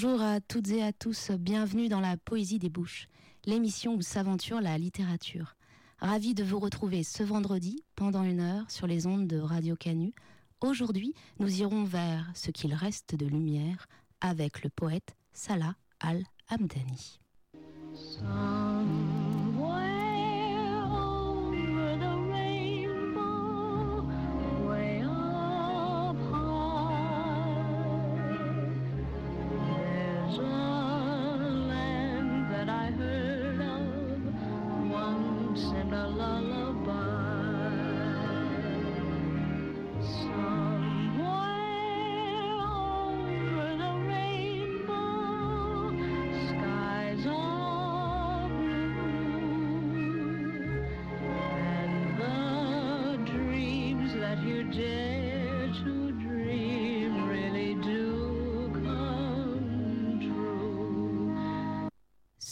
Bonjour à toutes et à tous, bienvenue dans la Poésie des Bouches, l'émission où s'aventure la littérature. Ravi de vous retrouver ce vendredi pendant une heure sur les ondes de Radio Canu. Aujourd'hui, nous irons vers ce qu'il reste de lumière avec le poète Salah Al-Hamdani.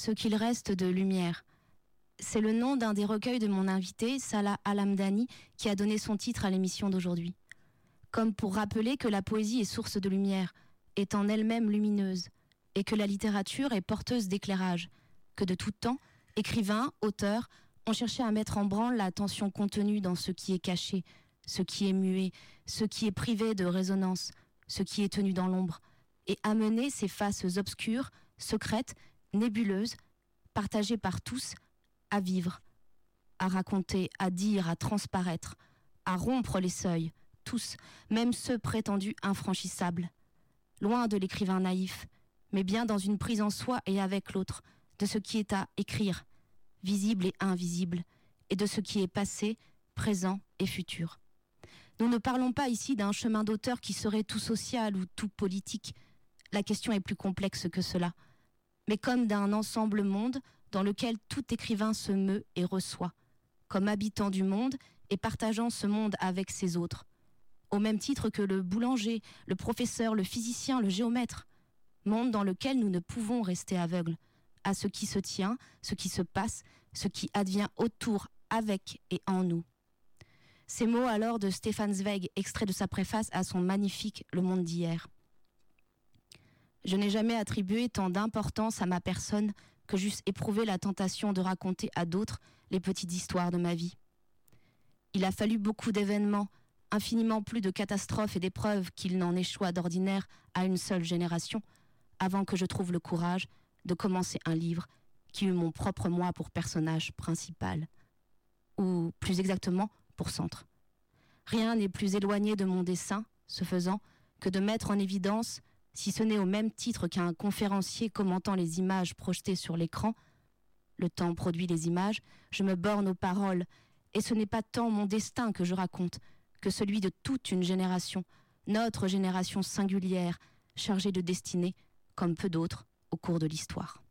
Ce qu'il reste de lumière. C'est le nom d'un des recueils de mon invité, Salah Alamdani, qui a donné son titre à l'émission d'aujourd'hui. Comme pour rappeler que la poésie est source de lumière, est en elle-même lumineuse, et que la littérature est porteuse d'éclairage, que de tout temps, écrivains, auteurs, ont cherché à mettre en branle la tension contenue dans ce qui est caché, ce qui est muet, ce qui est privé de résonance, ce qui est tenu dans l'ombre, et amener ces faces obscures, secrètes, nébuleuses, partagées par tous, à vivre, à raconter, à dire, à transparaître, à rompre les seuils, tous, même ceux prétendus infranchissables. Loin de l'écrivain naïf, mais bien dans une prise en soi et avec l'autre, de ce qui est à écrire, visible et invisible, et de ce qui est passé, présent et futur. Nous ne parlons pas ici d'un chemin d'auteur qui serait tout social ou tout politique. La question est plus complexe que cela mais comme d'un ensemble monde dans lequel tout écrivain se meut et reçoit, comme habitant du monde et partageant ce monde avec ses autres, au même titre que le boulanger, le professeur, le physicien, le géomètre, monde dans lequel nous ne pouvons rester aveugles à ce qui se tient, ce qui se passe, ce qui advient autour, avec et en nous. Ces mots alors de Stéphane Zweig, extrait de sa préface à son magnifique Le Monde d'hier. Je n'ai jamais attribué tant d'importance à ma personne que j'eusse éprouvé la tentation de raconter à d'autres les petites histoires de ma vie. Il a fallu beaucoup d'événements, infiniment plus de catastrophes et d'épreuves qu'il n'en échoua d'ordinaire à une seule génération, avant que je trouve le courage de commencer un livre qui eut mon propre moi pour personnage principal, ou plus exactement pour centre. Rien n'est plus éloigné de mon dessin, ce faisant, que de mettre en évidence si ce n'est au même titre qu'un conférencier commentant les images projetées sur l'écran. Le temps produit les images, je me borne aux paroles, et ce n'est pas tant mon destin que je raconte, que celui de toute une génération, notre génération singulière, chargée de destinée, comme peu d'autres, au cours de l'histoire.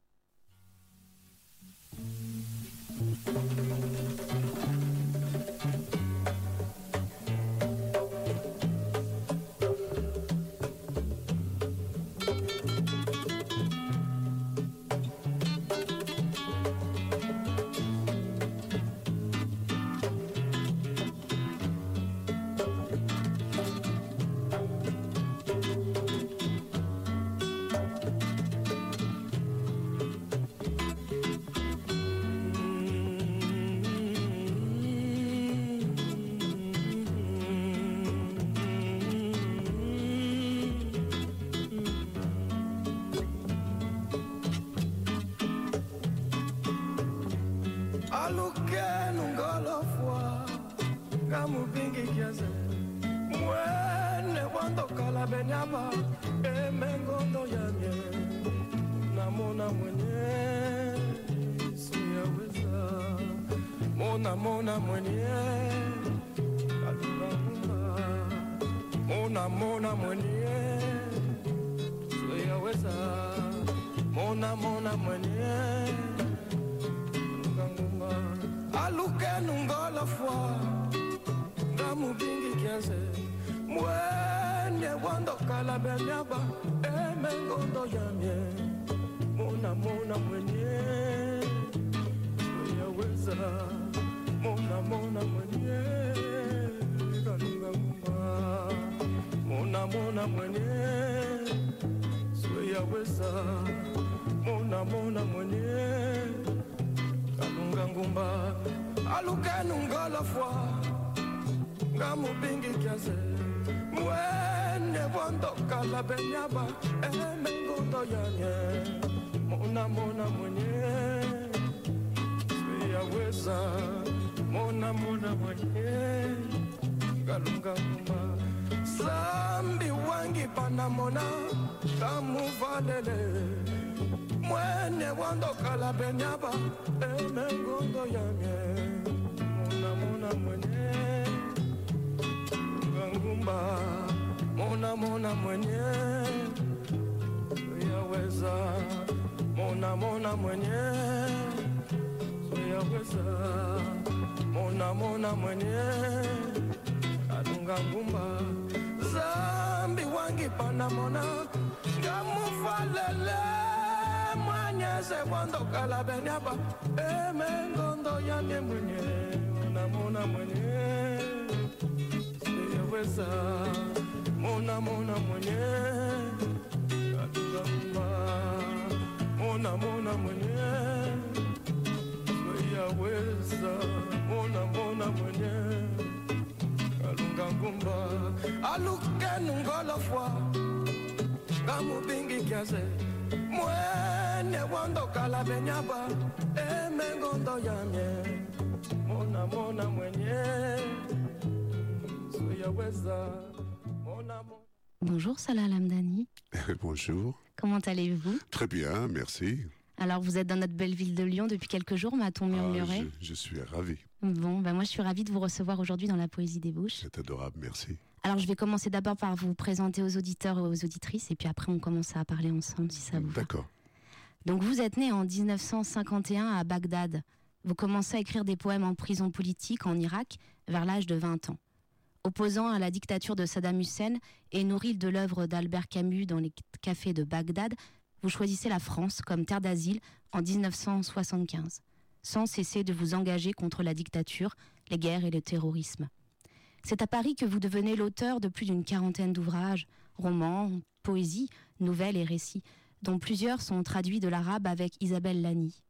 Mona mwenye siyaweza mona mona mwenye nganguma aluke nungola fwa ngamubingi kiaze mwenye wandokala benyaba emengondo yamye mona mona mwenye yaweza mona mona mwenye mona mona mwenye yaweza mona mona mwenye kalungangumba alukenungolofwa ngamubingi kiaze mwene wandokala benyaba emengondo yanye. Mona mona mwenye siyaweza mona mona mwenye kalungangumba sambi wangi panamona kamuvalele mwene wandokala benyaba emengondo yanye mona mona mwenye. Ngangumba mona mona mwenye. Yaweza mona mona mwenye. Yaweza mona mona mwenye alunga ngumba. Zambi wangi pana mona. Ngamufalele mwanyeze wandokala benyaba emengondo yanye mwenye mona mona mwenye. Siyeweza mona mona mwenye ngamubingi kiaze mwene wandokala benyaba emengondo yanye mona mona mwenye Bonjour Salah Lamdani. Bonjour. Comment allez-vous? Très bien, merci. Alors vous êtes dans notre belle ville de Lyon depuis quelques jours, m'a-t-on murmuré? ah, je, je, suis ravi. Bon, ben moi je suis ravie de vous recevoir aujourd'hui dans la Poésie des Bouches. C'est adorable, merci. Alors je vais commencer d'abord par vous présenter aux auditeurs et aux auditrices et puis après on commence à parler ensemble si ça vous va. D'accord. Donc vous êtes né en 1951 à Bagdad. Vous commencez à écrire des poèmes en prison politique en Irak vers l'âge de 20 ans. Opposant à la dictature de Saddam Hussein et nourri de l'œuvre d'Albert Camus dans les cafés de Bagdad, vous choisissez la France comme terre d'asile en 1975, sans cesser de vous engager contre la dictature, les guerres et le terrorisme. C'est à Paris que vous devenez l'auteur de plus d'une quarantaine d'ouvrages, romans, poésies, nouvelles et récits, dont plusieurs sont traduits de l'arabe avec Isabelle Lani.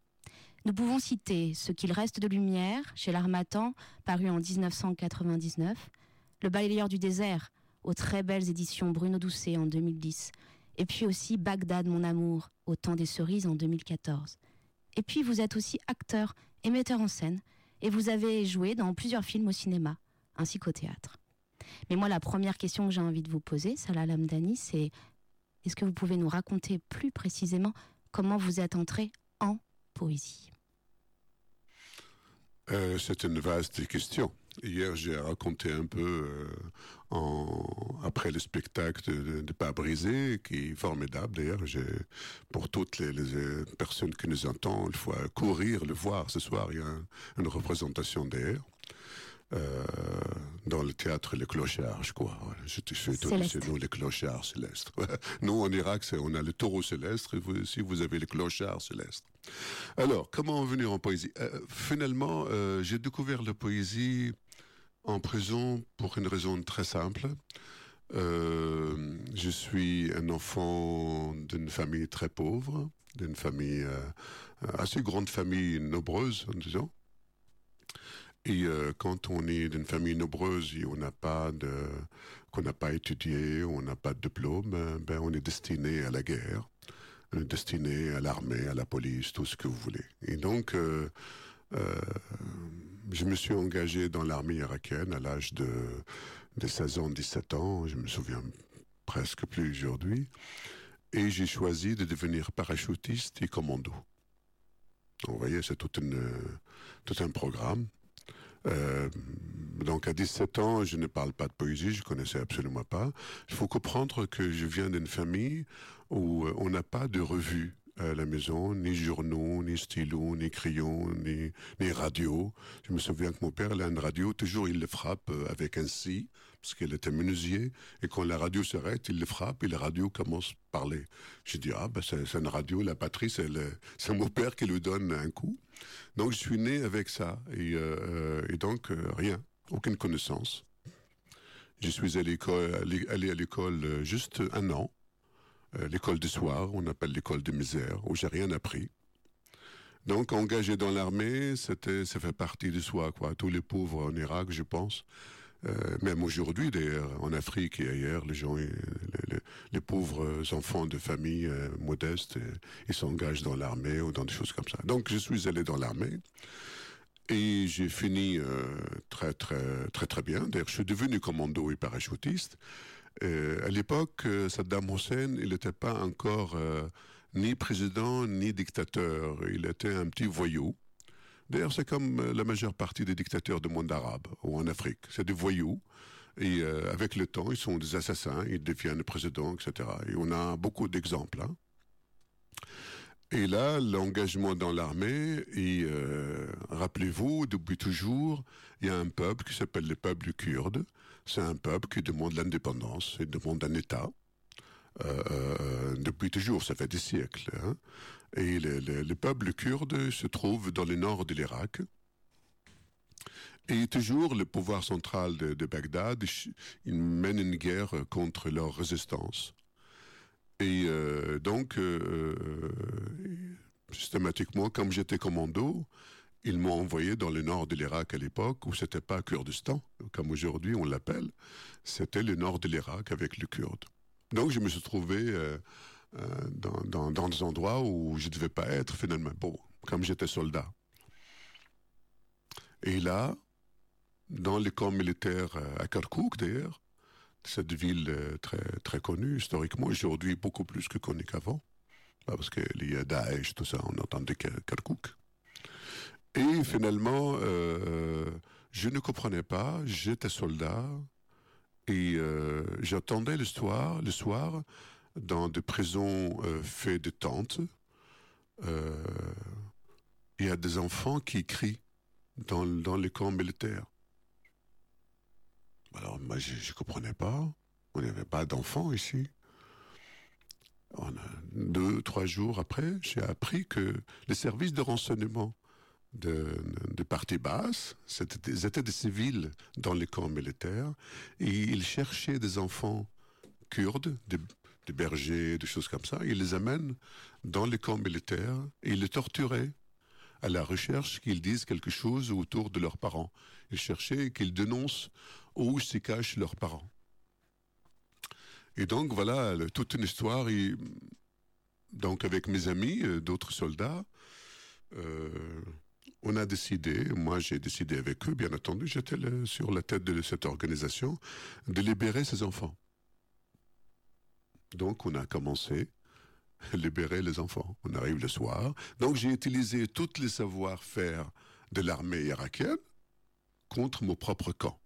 Nous pouvons citer Ce qu'il reste de lumière chez l'Armatan, paru en 1999, Le balayeur du désert, aux très belles éditions Bruno Doucet en 2010, et puis aussi Bagdad, mon amour, au temps des cerises en 2014. Et puis vous êtes aussi acteur et metteur en scène, et vous avez joué dans plusieurs films au cinéma, ainsi qu'au théâtre. Mais moi, la première question que j'ai envie de vous poser, Salah Lamdani, c'est est-ce que vous pouvez nous raconter plus précisément comment vous êtes entré en poésie? Euh, C'est une vaste question. Hier, j'ai raconté un peu euh, après le spectacle de, Pas brisé, qui est formidable d'ailleurs. Pour toutes les, les, personnes qui nous entendent, il faut courir le voir ce soir. Il y a un, une représentation d'ailleurs. Euh, dans le théâtre Les Clochards, je crois. C'est nous les Clochards célestes. nous, en Irak, on a le taureau céleste, et vous aussi, vous avez les Clochards célestes. Alors, comment venir en poésie? Euh, Finalement, euh, j'ai découvert la poésie en prison pour une raison très simple. Euh, je suis un enfant d'une famille très pauvre, d'une famille assez grande famille nombreuse, en disant. Et euh, quand on est d'une famille nombreuse et qu'on n'a pas étudié, on n'a pas de diplôme, ben on est destiné à la guerre, on est destiné à l'armée, à la police, tout ce que vous voulez. Et donc Euh, je me suis engagé dans l'armée irakienne à l'âge de, de 16 ans, 17 ans, je me souviens presque plus aujourd'hui, et j'ai choisi de devenir parachutiste et commando. vous voyez, c'est tout un programme. Euh, donc à 17 ans, je ne parle pas de poésie, je connaissais absolument pas. Il faut comprendre que je viens d'une famille où euh, on n'a pas de revue à la maison, ni journaux, ni stylos, ni crayons, ni, radio. Je me souviens que mon père, a une radio, toujours il le frappe euh, avec un si, parce qu'il était menuisier, et quand la radio s'arrête, il le frappe et la radio commence à parler. J'ai dit, ah ben c'est une radio, la patrie, c'est mon père qui lui donne un coup. Donc je suis né avec ça, et, euh, et donc euh, rien, aucune connaissance. Je suis allé à l'école juste un an. Euh, l'école du soir, on appelle l'école de misère, où j'ai rien appris. Donc, engagé dans l'armée, c'était, ça fait partie de soi, quoi. Tous les pauvres en Irak, je pense. Euh, même aujourd'hui, d'ailleurs, en Afrique et ailleurs, les gens, les, pauvres enfants de familles euh, modestes, ils s'engagent dans l'armée ou dans des choses comme ça. Donc, je suis allé dans l'armée. Et j'ai fini très, très, très, très bien. D'ailleurs, je suis devenu commando et parachutiste. Euh, à l'époque, euh, Saddam Hussein, il n'était pas encore euh, ni président ni dictateur. Il était un petit voyou. D'ailleurs, c'est comme la majeure partie des dictateurs du monde arabe ou en Afrique. C'est des voyous. Et avec le temps, ils sont des assassins, ils deviennent présidents, etc. Et on a beaucoup d'exemples. Hein. Et là, l'engagement dans l'armée, et rappelez-vous, depuis toujours, il y a un peuple qui s'appelle le peuple kurde, c'est un peuple qui demande l'indépendance et demande un État. Euh, euh, depuis toujours, ça fait des siècles. Hein. Et le, peuple kurde se trouve dans le nord de l'Irak. Et toujours, le pouvoir central de, Bagdad, il mène une guerre contre leur résistance. Et euh, donc, systématiquement, comme j'étais commando, ils m'ont envoyé dans le nord de l'Irak à l'époque, où c'était pas Kurdistan, comme aujourd'hui on l'appelle, c'était le nord de l'Irak avec le Kurde. Donc je me suis trouvé euh, euh, dans, des endroits où je ne devais pas être finalement, bon, comme j'étais soldat. Et là, dans les camps militaires euh, à Kirkuk d'ailleurs, cette ville très, très connue historiquement, aujourd'hui beaucoup plus que connue qu'avant, parce qu'il y a Daesh, tout ça, on entendait Kirkuk. Et finalement, euh, je ne comprenais pas, j'étais soldat et euh, j'attendais le soir, le soir dans des prisons euh, faites de tentes. Il y a des enfants qui crient dans, dans les camps militaires. Alors moi, je ne comprenais pas. On n'avait pas d'enfants ici. deux, trois jours après, j'ai appris que les services de renseignement de, de partie basse, c'était des civils dans les camps militaires, et ils cherchaient des enfants kurdes, des, bergers, des choses comme ça, ils les amènent dans les camps militaires et ils les torturaient à la recherche qu'ils disent quelque chose autour de leurs parents. Ils cherchaient qu'ils dénoncent où se cachent leurs parents. Et donc voilà, toute une histoire. donc avec mes amis, euh, d'autres soldats, euh, on a décidé, moi j'ai décidé avec eux, bien entendu, j'étais sur la tête de cette organisation, de libérer ces enfants. Donc on a commencé à libérer les enfants. On arrive le soir. Donc j'ai utilisé tous les savoir-faire de l'armée irakienne contre mon propre camp.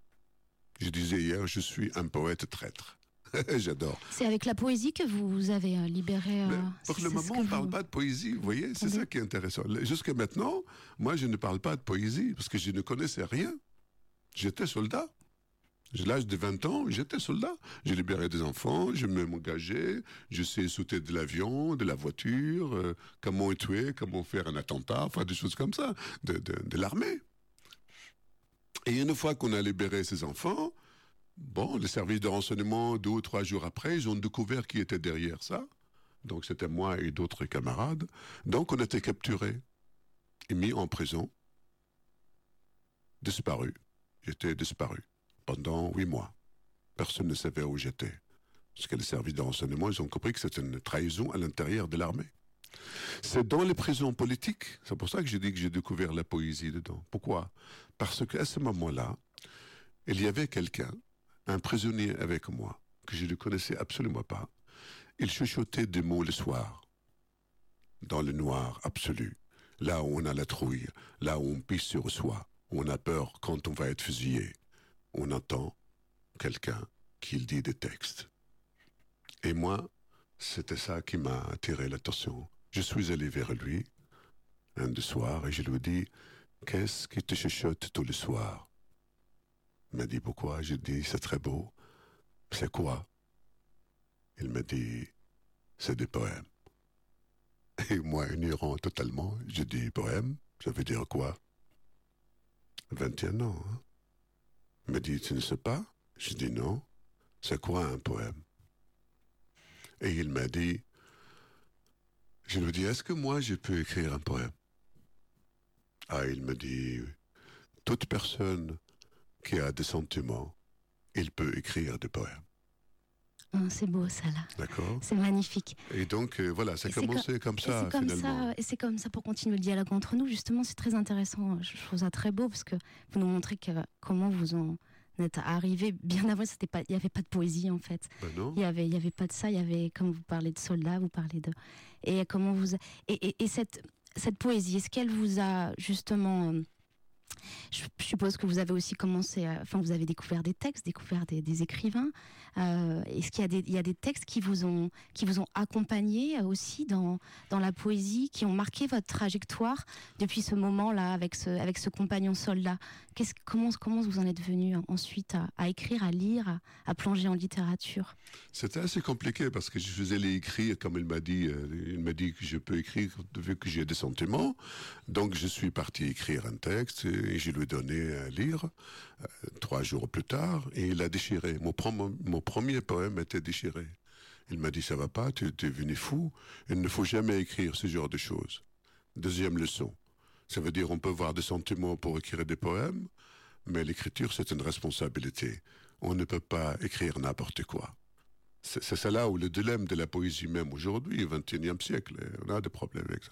Je disais hier, je suis un poète traître. J'adore. C'est avec la poésie que vous avez euh, libéré. Euh, pour le moment, on ne parle pas de poésie, vous voyez, c'est ça qui est intéressant. Jusqu'à maintenant, moi, je ne parle pas de poésie parce que je ne connaissais rien. J'étais soldat. J'ai l'âge de 20 ans, j'étais soldat. J'ai libéré des enfants, je m'engageais, je sais sauter de l'avion, de la voiture, euh, comment tuer, comment faire un attentat, enfin des choses comme ça, de, de l'armée. Et une fois qu'on a libéré ces enfants, Bon, les services de renseignement, deux ou trois jours après, ils ont découvert qui était derrière ça. Donc c'était moi et d'autres camarades. Donc on était capturés et mis en prison, disparus. J'étais disparu pendant huit mois. Personne ne savait où j'étais. Parce que les services de renseignement, ils ont compris que c'était une trahison à l'intérieur de l'armée. C'est dans les prisons politiques, c'est pour ça que j'ai dit que j'ai découvert la poésie dedans. Pourquoi? Parce qu'à ce moment-là, il y avait quelqu'un, un prisonnier avec moi, que je ne connaissais absolument pas. Il chuchotait des mots le soir, dans le noir absolu, là où on a la trouille, là où on pisse sur soi, où on a peur quand on va être fusillé. On entend quelqu'un qui dit des textes. Et moi, c'était ça qui m'a attiré l'attention. Je suis allé vers lui un de soir et je lui dit Qu'est-ce qui te chuchote tous les soirs? Il m'a dit Pourquoi? J'ai dit C'est très beau. C'est quoi? Il m'a dit C'est des poèmes. Et moi, ignorant totalement, j'ai dit Poème Ça veut dire quoi 21 ans. Hein? Il m'a dit Tu ne sais pas? J'ai dit Non. C'est quoi un poème Et il m'a dit je lui dis, est-ce que moi je peux écrire un poème? Ah, il me dit, toute personne qui a des sentiments, il peut écrire des poèmes. Oh, c'est beau ça là. D'accord. C'est magnifique. Et donc euh, voilà, ça a commencé comme, ça et comme finalement. Ça, et c'est comme ça pour continuer le dialogue entre nous. Justement, c'est très intéressant. Je trouve ça très beau parce que vous nous montrez que, comment vous en êtes arrivé bien avant. C'était pas, il n'y avait pas de poésie en fait. Ben non. Il y avait, il y avait pas de ça. Il y avait, comme vous parlez de soldats, vous parlez de et comment vous et, et, et cette cette poésie, est-ce qu'elle vous a justement euh, je suppose que vous avez aussi commencé, à, enfin vous avez découvert des textes, découvert des, des écrivains. Euh, Est-ce qu'il y a des, textes qui vous ont, qui vous ont accompagné aussi dans, dans la poésie, qui ont marqué votre trajectoire depuis ce moment-là avec ce, avec ce compagnon soldat? Comment, comment vous en êtes venu ensuite à, écrire, à lire, à, plonger en littérature? C'était assez compliqué parce que je faisais les écrire comme il m'a dit. Euh, il m'a dit que je peux écrire vu que j'ai des sentiments. Donc je suis parti écrire un texte et je lui ai donné à lire euh, trois jours plus tard et il a déchiré. Mon, premier poème était déchiré. Il m'a dit ça va pas, tu es venu fou, il ne faut jamais écrire ce genre de choses. Deuxième leçon. Ça veut dire on peut avoir des sentiments pour écrire des poèmes, mais l'écriture c'est une responsabilité. On ne peut pas écrire n'importe quoi. C'est ça là où le dilemme de la poésie même aujourd'hui, au XXIe siècle, on a des problèmes avec ça.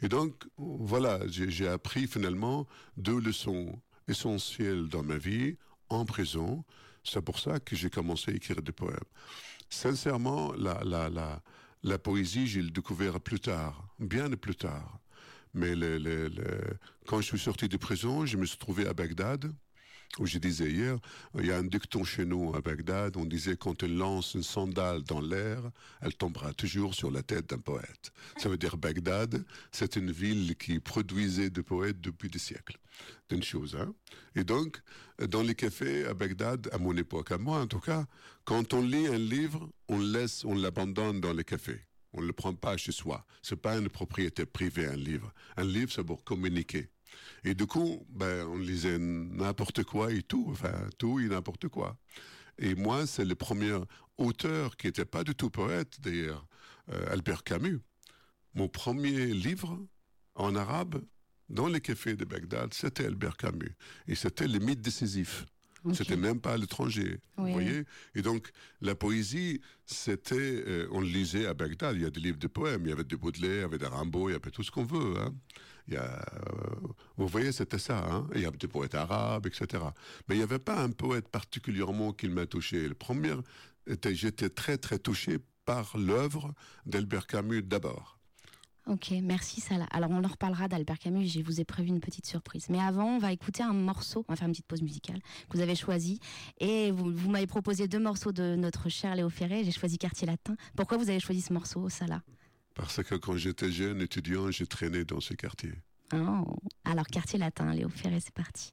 Et donc, voilà, j'ai appris finalement deux leçons essentielles dans ma vie, en prison. C'est pour ça que j'ai commencé à écrire des poèmes. Sincèrement, la, la, la, la poésie, j'ai découvert plus tard, bien plus tard. Mais le, le, le, quand je suis sorti de prison, je me suis trouvé à Bagdad, je disais hier, il y a un dicton chez nous à Bagdad, on disait quand elle lance une sandale dans l'air, elle tombera toujours sur la tête d'un poète. Ça veut dire Bagdad, c'est une ville qui produisait des poètes depuis des siècles. C'est une chose, hein. Et donc, dans les cafés à Bagdad, à mon époque, à moi en tout cas, quand on lit un livre, on laisse, on l'abandonne dans les cafés. On ne le prend pas chez soi. C'est pas une propriété privée, un livre. Un livre, c'est pour communiquer. Et du coup, ben, on lisait n'importe quoi et tout, enfin, tout et n'importe quoi. Et moi, c'est le premier auteur qui n'était pas du tout poète, d'ailleurs, euh, Albert Camus. Mon premier livre en arabe, dans les cafés de Bagdad, c'était Albert Camus. Et c'était le mythe décisif. Okay. C'était même pas à l'étranger, oui. vous voyez. Et donc la poésie, c'était, euh, on le lisait à Bagdad. Il y a des livres de poèmes, il y avait de Baudelaire, il y avait de Rimbaud, il y avait tout ce qu'on veut. Hein. Il y a, euh, vous voyez, c'était ça. Hein. Il y avait des poètes arabes, etc. Mais il n'y avait pas un poète particulièrement qui m'a touché. Le premier, j'étais très très touché par l'œuvre d'Albert Camus d'abord. Ok, merci Salah. Alors on en reparlera d'Albert Camus, je vous ai prévu une petite surprise. Mais avant, on va écouter un morceau, on va faire une petite pause musicale que vous avez choisi. Et vous, vous m'avez proposé deux morceaux de notre cher Léo Ferré, j'ai choisi Quartier Latin. Pourquoi vous avez choisi ce morceau, Salah? Parce que quand j'étais jeune étudiant, j'ai traîné dans ce quartier. Oh. Alors Quartier Latin, Léo Ferré, c'est parti.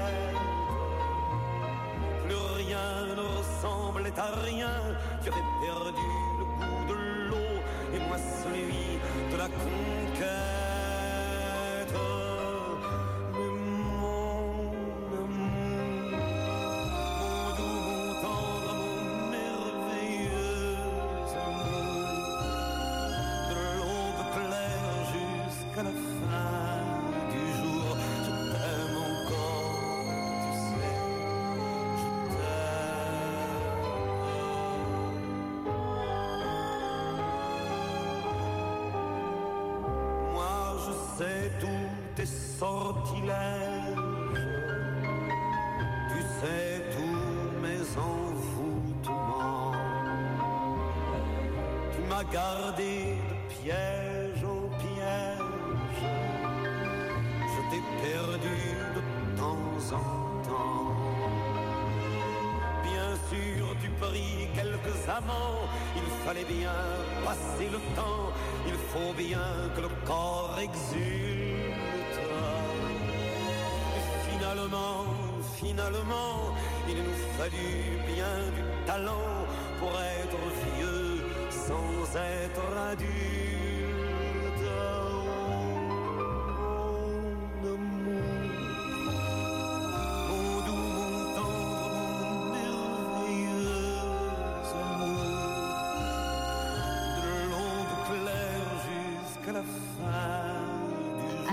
Rien, tu avais perdu le goût de l'eau et moi celui de la conquête. Gardé de piège en piège. Je t'ai perdu de temps en temps. Bien sûr, tu pris quelques amants. Il fallait bien passer le temps. Il faut bien que le corps exulte. Et finalement, finalement, il nous fallut bien du talent pour être vieux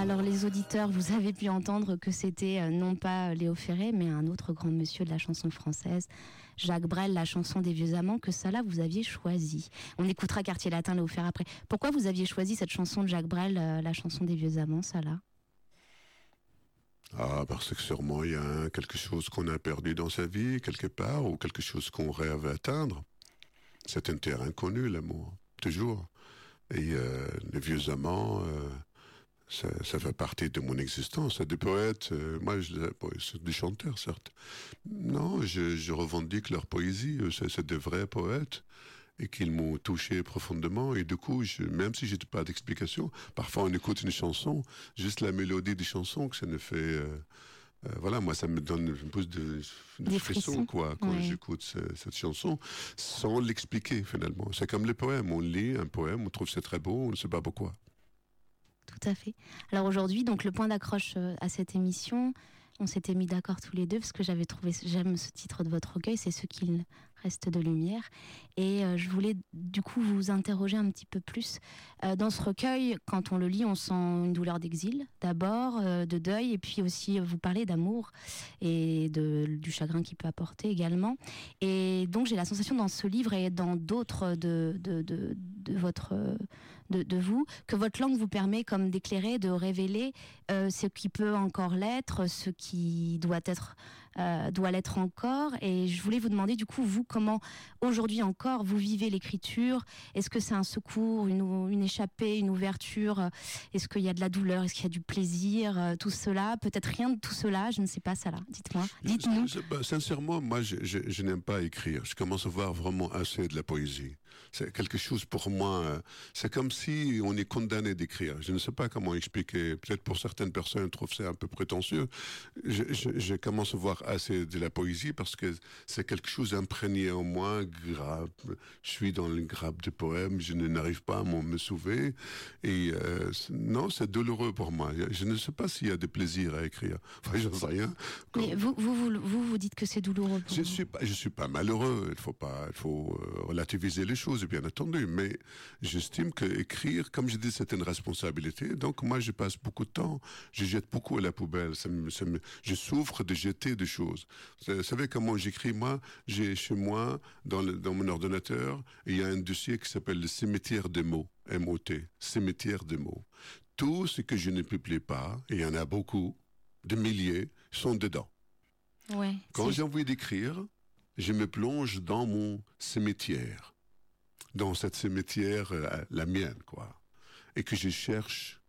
Alors les auditeurs, vous avez pu entendre que c'était euh, non pas Léo Ferré, mais un autre grand monsieur de la chanson française, Jacques Brel, la chanson des vieux amants, que ça là vous aviez choisi. On écoutera Quartier Latin, Léo Ferré après. Pourquoi vous aviez choisi cette chanson de Jacques Brel, euh, la chanson des vieux amants, ça là? Ah, parce que sûrement il y a quelque chose qu'on a perdu dans sa vie, quelque part, ou quelque chose qu'on rêve atteindre. C'est un terrain connu, l'amour, toujours. Et euh, les vieux amants, euh, ça, ça fait partie de mon existence. Des poètes, euh, moi, je, c'est des chanteurs, certes. Non, je, je revendique leur poésie. euh, C'est des vrais poètes et qu'ils m'ont touché profondément. Et du coup, je, même si j'ai pas d'explication, parfois on écoute une chanson, juste la mélodie des chansons, que ça ne fait... euh, euh, voilà, moi, ça me donne un peu de, de frissons, quoi, quand ouais. j'écoute ce- cette chanson, sans l'expliquer, finalement. C'est comme les poèmes. On lit un poème, on trouve c'est très beau, on ne sait pas pourquoi. Tout à fait. Alors aujourd'hui, donc le point d'accroche euh, à cette émission, on s'était mis d'accord tous les deux parce que j'avais trouvé, j'aime ce titre de votre recueil, c'est ce qu'il reste de lumière. Et euh, je voulais du coup vous interroger un petit peu plus. Euh, dans ce recueil, quand on le lit, on sent une douleur d'exil d'abord, de deuil, et puis aussi vous parlez d'amour et de, du chagrin qu'il peut apporter également. Et donc j'ai la sensation dans ce livre et dans d'autres de, de, de votre de, vous, que votre langue vous permet comme d'éclairer, de révéler euh, ce qui peut encore l'être, ce qui doit être euh, doit l'être encore. Et je voulais vous demander du coup, vous, comment aujourd'hui encore vous vivez l'écriture? Est-ce que c'est un secours, une, échappée, une ouverture? Est-ce qu'il y a de la douleur? Est-ce qu'il y a du plaisir? Euh, Tout cela? Peut-être rien de tout cela, je ne sais pas ça là. Dites-moi, dites-nous. Bah, sincèrement, moi, je, je- je n'aime pas écrire. Je commence à voir vraiment assez de la poésie. C'est quelque chose pour moi. euh, C'est comme si on est condamné d'écrire. Je ne sais pas comment expliquer. Peut-être pour certaines personnes, trouvent ça un peu prétentieux. Je, je- je commence à voir assez de la poésie parce que c'est quelque chose imprégné en moi, grave. Je suis dans le grappe de poèmes. Je n'arrive pas à m'en me sauver. Et euh, c'est- non, c'est douloureux pour moi. Je ne sais pas s'il y a des plaisirs à écrire. Enfin, j'en sais rien. Mais vous, vous, vous, vous, vous dites que c'est douloureux pour Je vous. suis pas, je suis pas malheureux. Il faut pas, il faut euh, relativiser les choses, bien entendu. Mais j'estime que écrire, comme je dis, c'est une responsabilité. Donc moi, je passe beaucoup de temps. Je jette beaucoup à la poubelle. Ça me- ça me- je souffre de jeter des choses. Vous savez comment j'écris moi? J'ai chez moi, dans, le- dans mon ordinateur, il y a un dossier qui s'appelle le cimetière des mots. M-O-T. Cimetière des mots. Tout ce que je ne publie pas, et il y en a beaucoup, des milliers, sont dedans. Ouais, Quand j'ai envie d'écrire, je me plonge dans mon cimetière, dans cette cimetière, euh, la mienne, quoi. Et que je cherche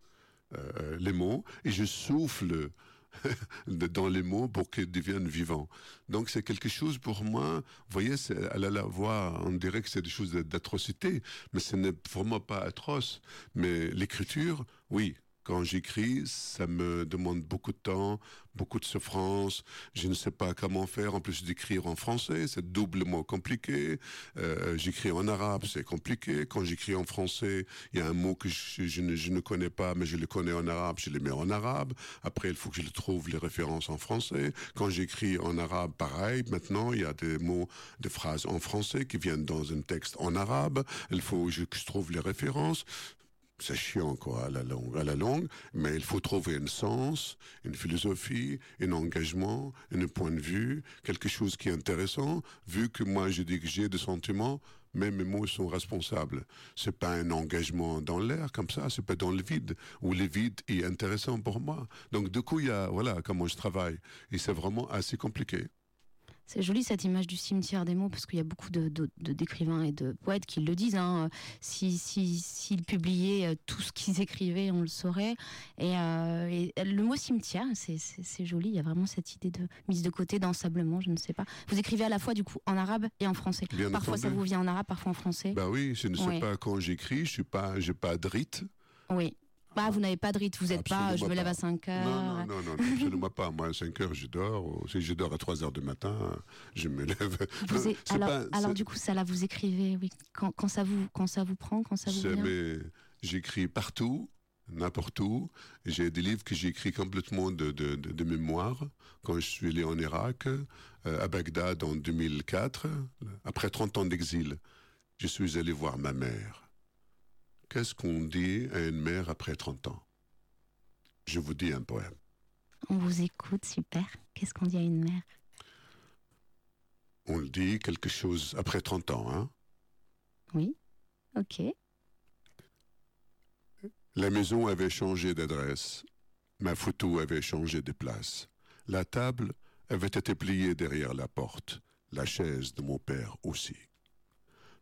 euh, les mots et je souffle dans les mots pour qu'ils deviennent vivants. Donc c'est quelque chose pour moi, vous voyez, elle la voix, on dirait que c'est des choses d'atrocité, mais ce n'est vraiment pas atroce. Mais l'écriture, oui, quand j'écris, ça me demande beaucoup de temps, beaucoup de souffrance. Je ne sais pas comment faire. En plus d'écrire en français, c'est doublement compliqué. Euh, j'écris en arabe, c'est compliqué. Quand j'écris en français, il y a un mot que je, ne, je, ne, connais pas, mais je le connais en arabe, je le mets en arabe. Après, il faut que je trouve les références en français. Quand j'écris en arabe, pareil. Maintenant, il y a des mots, des phrases en français qui viennent dans un texte en arabe. Il faut que je trouve les références c'est chiant quoi à la longue, à la longue, mais il faut trouver un sens, une philosophie, un engagement, un point de vue, quelque chose qui est intéressant. Vu que moi je dis que j'ai des sentiments, mais mes mots sont responsables. C'est pas un engagement dans l'air comme ça, c'est pas dans le vide où le vide est intéressant pour moi. Donc du coup il y a voilà comment je travaille et c'est vraiment assez compliqué. C'est joli cette image du cimetière des mots, parce qu'il y a beaucoup de, d'écrivains et de poètes qui le disent. Hein. Si, s'ils publiaient euh, tout ce qu'ils écrivaient, on le saurait. Et, euh, le mot cimetière, c'est, joli. Il y a vraiment cette idée de mise de côté, d'ensablement, je ne sais pas. Vous écrivez à la fois du coup en arabe et en français. parfois ça vous vient en arabe, parfois en français. Bah oui, je ne sais pas quand j'écris, je suis pas, j'ai pas de rite. Oui. Bah, vous n'avez pas de rythme, vous n'êtes pas, je me lève à 5 heures. Non, non, non, non absolument pas. Moi, à 5 heures, je dors. Si je dors à 3 heures du matin, je me lève. alors, alors du coup, ça là, vous écrivez, oui, quand, quand, ça, vous, quand ça vous prend, quand ça vous vient mais J'écris partout, n'importe où. J'ai des livres que j'écris complètement de, de, de, mémoire. Quand je suis allé en Irak, euh, à Bagdad en 2004, après 30 ans d'exil, je suis allé voir ma mère. Qu'est-ce qu'on dit à une mère après 30 ans? Je vous dis un poème. On vous écoute, super. Qu'est-ce qu'on dit à une mère? On le dit quelque chose après 30 ans, hein? Oui, ok. La maison avait changé d'adresse. Ma photo avait changé de place. La table avait été pliée derrière la porte. La chaise de mon père aussi.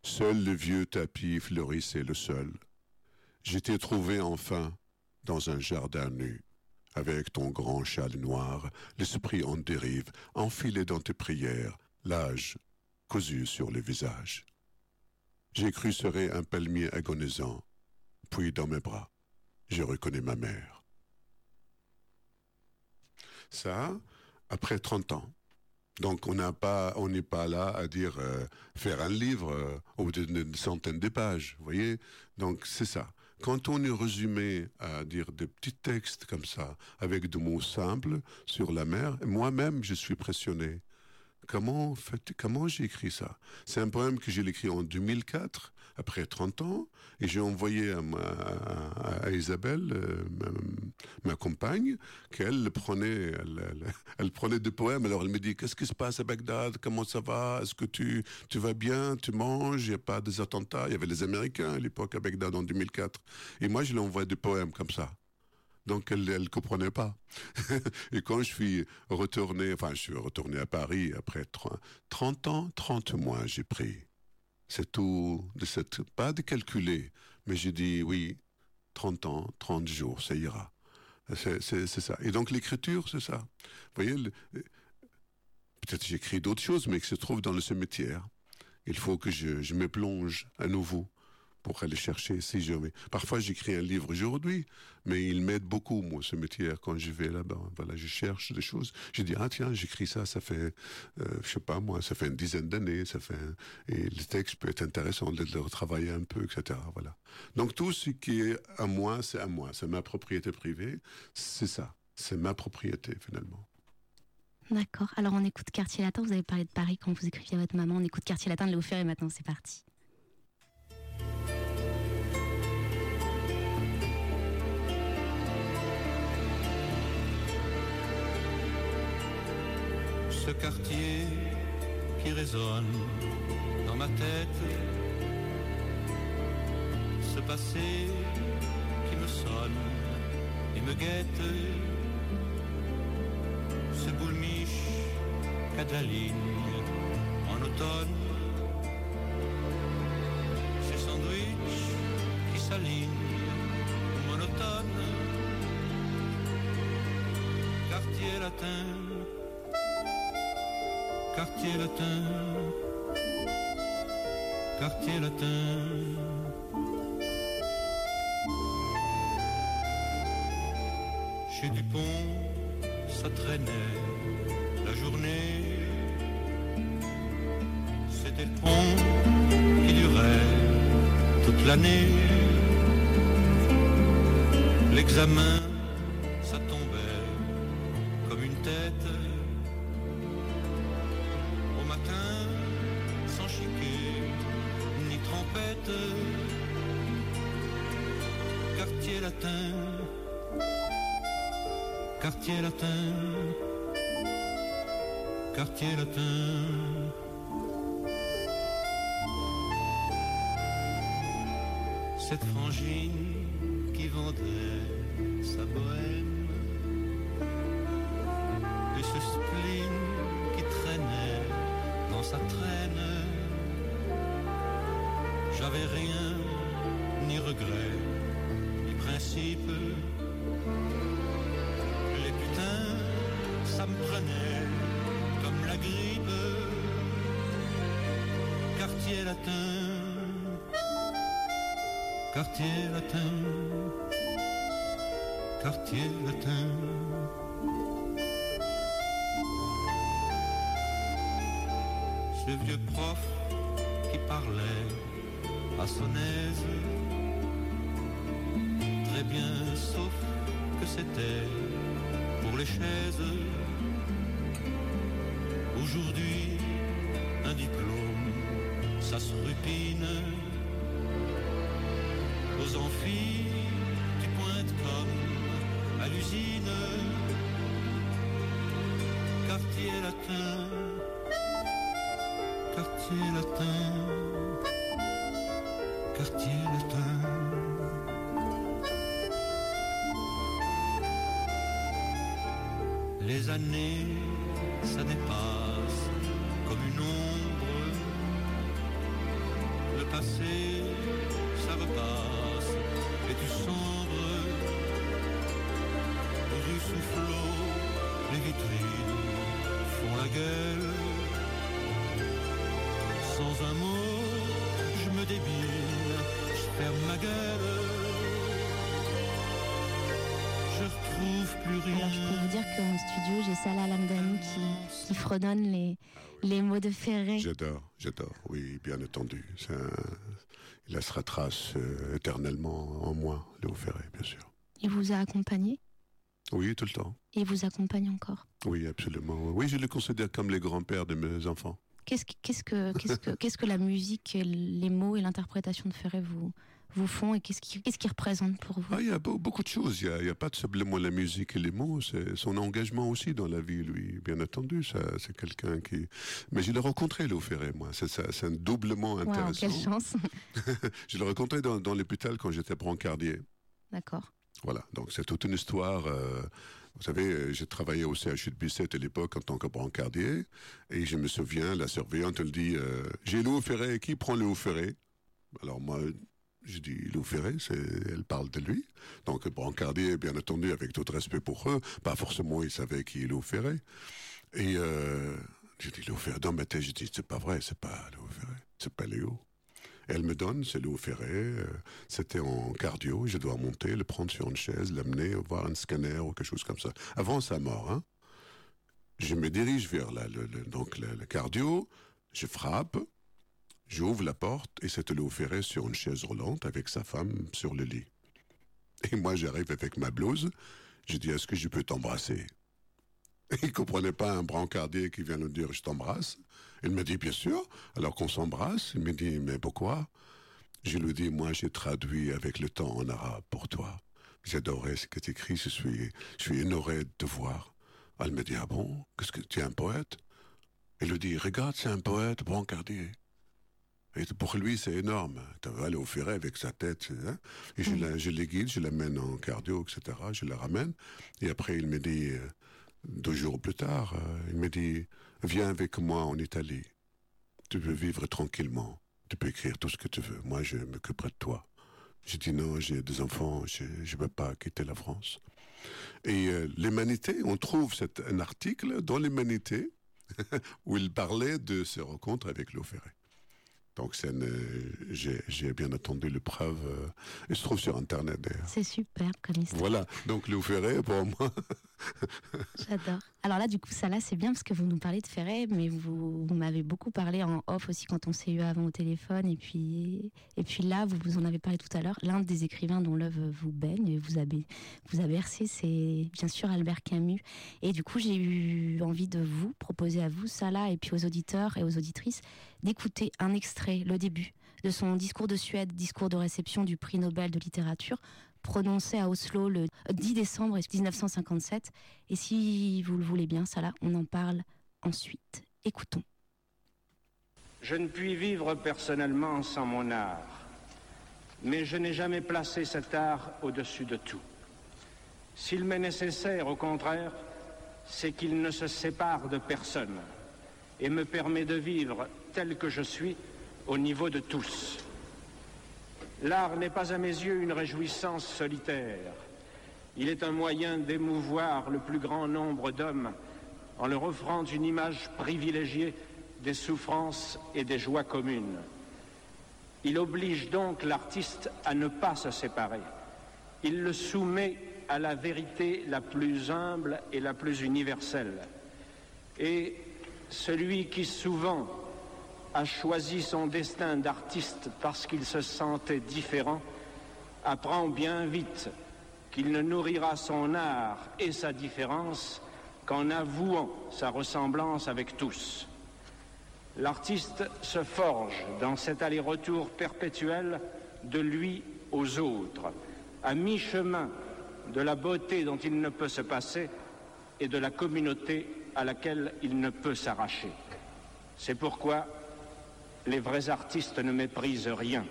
Seul le vieux tapis fleurissait le sol. J'étais trouvé enfin dans un jardin nu, avec ton grand châle noir, l'esprit en dérive, enfilé dans tes prières, l'âge cousu sur le visage. J'ai cru serait un palmier agonisant, puis dans mes bras, j'ai reconnu ma mère. Ça, après 30 ans. Donc on pas, n'est pas là à dire euh, faire un livre au bout d'une centaine de pages, vous voyez? Donc c'est ça. Quand on est résumé à dire des petits textes comme ça, avec des mots simples sur la mer, moi-même, je suis pressionné. Comment, comment j'ai écrit ça? C'est un poème que j'ai écrit en 2004, après 30 ans, et j'ai envoyé à, Isabelle, euh, ma, compagne, qu'elle prenait, elle, prenait des poèmes. Alors elle me dit qu'est-ce qui se passe à Bagdad? Comment ça va? Est-ce que tu, tu vas bien? Tu manges? Il n'y a pas des attentats? Il y avait les Américains à l'époque à Bagdad en 2004. Et moi, je lui envoie des poèmes comme ça. Donc elle ne comprenait pas. et quand je suis retourné, enfin je suis retourné à Paris après 30 ans, 30 mois j'ai pris. C'est tout, de pas de calculer, mais j'ai dit oui, 30 ans, 30 jours, ça ira. C'est ça. Et donc l'écriture, c'est ça. Vous voyez, peut-être j'écris d'autres choses, mais qui se trouvent dans le cimetière. Il faut que je, je me plonge à nouveau pour aller chercher si jamais. Parfois, j'écris un livre aujourd'hui, mais il m'aide beaucoup, moi, ce métier, quand je vais là-bas. Voilà, je cherche des choses. Je dis, ah tiens, j'écris ça, ça fait, euh, je sais pas moi, ça fait une dizaine d'années, ça fait, et le texte peut être intéressant de le retravailler un peu, etc. Voilà. Donc, tout ce qui est à moi, c'est à moi. C'est ma propriété privée. C'est ça. C'est ma propriété, finalement. D'accord. Alors, on écoute Quartier Latin. Vous avez parlé de Paris quand vous écriviez à votre maman. On écoute Quartier Latin de Léo et maintenant. C'est parti. Ce quartier qui résonne dans ma tête, ce passé qui me sonne et me guette, ce boulmiche cataline en automne, ces sandwichs qui s'alignent monotone quartier latin, quartier latin, quartier latin. Chez Dupont, ça traînait la journée. C'était le pont qui durait toute l'année. L'examen, quartier latin. Cette frangine qui vendait sa bohème et ce spleen qui traînait dans sa traîne. J'avais rien, ni regret, ni principe. Les putains, ça me prenait Quartier latin quartier latin, quartier latin. Ce vieux prof qui parlait à son aise, très bien sauf que c'était pour les chaises. Aujourd'hui, un diplôme, ça se rupine aux amphis, tu pointes comme à l'usine. Quartier latin, quartier latin, quartier latin. Les années, ça dépasse comme une ombre. Passé, ça repasse et tu sombres. Rue Soufflot, les vitrines font la gueule. Sans un mot, je me débile, je ferme ma gueule. Plus rien. Alors je peux vous dire qu'en studio, j'ai Salah Lamdani qui, qui fredonne les, les mots de Ferré. J'adore, j'adore, oui, bien entendu. Un- Il laissera trace euh, éternellement en moi, Léo Ferré, bien sûr. Il vous a accompagné? Oui, tout le temps. et il vous accompagne encore? Oui, absolument. Oui, je le considère comme les grands-pères de mes enfants. Qu'est-ce que, qu'est-ce que, qu'est-ce que, qu'est-ce que la musique, les mots et l'interprétation de Ferré vous, vous font et qu'est-ce qui, qu'est-ce qui représente pour vous Ah, il y a beau- beaucoup de choses. Il n'y a, a pas simplement la musique et les mots, c'est son engagement aussi dans la vie, lui. Bien entendu, c'est quelqu'un qui. Mais je l'ai rencontré, Léo Ferré, moi. C'est, un doublement intéressant. quelle chance je l'ai rencontré dans, dans l'hôpital quand j'étais brancardier. D'accord. Voilà, donc c'est toute une histoire. euh, vous savez, j'ai travaillé au CHU de Bicêtre à l'époque en tant que brancardier, et je me souviens, la surveillante, elle dit euh, J'ai Léo Ferré, qui prend Léo Ferré Alors moi, je dis Léo Ferré, elle parle de lui. Donc brancardier, bien entendu, avec tout respect pour eux, pas forcément ils savaient qui est Léo Ferré. Et euh, j'ai dit Léo Ferré, dans ma tête, j'ai dit C'est pas vrai, c'est pas Léo Ferré, c'est pas Léo. Elle me donne, c'est Léo Ferré, euh, c'était en cardio, je dois monter, le prendre sur une chaise, l'amener, voir un scanner ou quelque chose comme ça. Avant sa mort, hein. Je me dirige vers la- donc le cardio, je frappe, j'ouvre la porte et c'est Léo Ferré sur une chaise roulante avec sa femme sur le lit. Et moi j'arrive avec ma blouse, je dis est-ce que je peux t'embrasser? Il comprenait pas un brancardier qui vient nous dire je t'embrasse. Il me dit bien sûr. Alors qu'on s'embrasse, il me dit mais pourquoi? Je lui dis moi j'ai traduit avec le temps en arabe pour toi. J'adorais ce que tu écris, je suis, je suis honoré de te voir. Elle me dit ah bon? Qu'est-ce que tu es un poète? Il lui dit regarde c'est un poète brancardier. Et pour lui, c'est énorme. Tu vas aller au ferret avec sa tête. hein. Et je, la, je les guide, je l'amène en cardio, etc. Je la ramène. Et après, il me dit, euh, deux jours plus tard, euh, il me dit, viens avec moi en Italie. Tu peux vivre tranquillement. Tu peux écrire tout ce que tu veux. Moi, je m'occuperai de toi. J'ai dit non, j'ai des enfants, je ne peux pas quitter la France. Et euh, l'Humanité, on trouve cet, un article dans l'Humanité où il parlait de ses rencontres avec Léo Ferré. Donc c'est une- j'ai bien entendu le preuve. euh, il se trouve sur Internet d'ailleurs. C'est super comme histoire. Voilà, donc Léo Ferré, pour moi, J'adore. Alors là, du coup, ça c'est bien parce que vous nous parlez de Ferré, mais vous, vous m'avez beaucoup parlé en off aussi quand on s'est eu avant au téléphone. Et puis, et puis là, vous, vous en avez parlé tout à l'heure. L'un des écrivains dont l'œuvre vous baigne et vous a, vous a bercé, c'est bien sûr Albert Camus. Et du coup, j'ai eu envie de vous proposer à vous, ça là, et puis aux auditeurs et aux auditrices, d'écouter un extrait, le début, de son discours de Suède, discours de réception du prix Nobel de littérature, prononcé à Oslo le 10 décembre 1957. Et si vous le voulez bien, ça là, on en parle ensuite. Écoutons. Je ne puis vivre personnellement sans mon art, mais je n'ai jamais placé cet art au-dessus de tout. S'il m'est nécessaire, au contraire, c'est qu'il ne se sépare de personne et me permet de vivre tel que je suis au niveau de tous. L'art n'est pas à mes yeux une réjouissance solitaire. Il est un moyen d'émouvoir le plus grand nombre d'hommes en leur offrant une image privilégiée des souffrances et des joies communes. Il oblige donc l'artiste à ne pas se séparer. Il le soumet à la vérité la plus humble et la plus universelle. Et celui qui souvent a choisi son destin d'artiste parce qu'il se sentait différent, apprend bien vite qu'il ne nourrira son art et sa différence qu'en avouant sa ressemblance avec tous. L'artiste se forge dans cet aller-retour perpétuel de lui aux autres, à mi-chemin de la beauté dont il ne peut se passer et de la communauté à laquelle il ne peut s'arracher. C'est pourquoi les vrais artistes ne méprisent rien.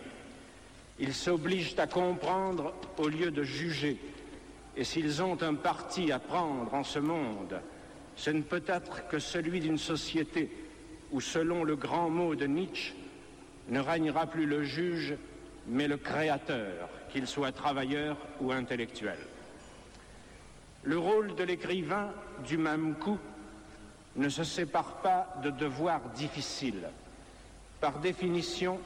Ils s'obligent à comprendre au lieu de juger. Et s'ils ont un parti à prendre en ce monde, ce ne peut être que celui d'une société où, selon le grand mot de Nietzsche, ne régnera plus le juge, mais le créateur, qu'il soit travailleur ou intellectuel. Le rôle de l'écrivain, du même coup, ne se sépare pas de devoirs difficiles. Par définition,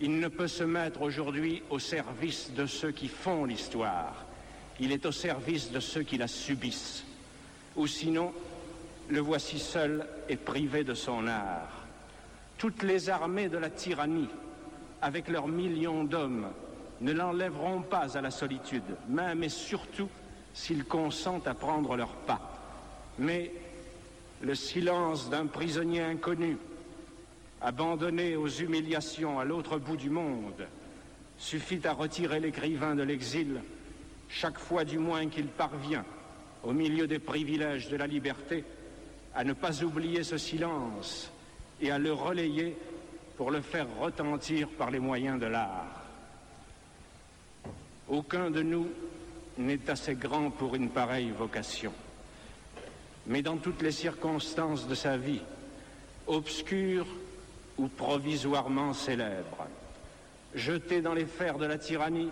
il ne peut se mettre aujourd'hui au service de ceux qui font l'histoire. Il est au service de ceux qui la subissent. Ou sinon, le voici seul et privé de son art. Toutes les armées de la tyrannie, avec leurs millions d'hommes, ne l'enlèveront pas à la solitude, même et surtout s'ils consentent à prendre leur pas. Mais le silence d'un prisonnier inconnu, abandonné aux humiliations à l'autre bout du monde, suffit à retirer l'écrivain de l'exil, chaque fois du moins qu'il parvient, au milieu des privilèges de la liberté, à ne pas oublier ce silence et à le relayer pour le faire retentir par les moyens de l'art. Aucun de nous n'est assez grand pour une pareille vocation. Mais dans toutes les circonstances de sa vie, obscure ou provisoirement célèbre, jeté dans les fers de la tyrannie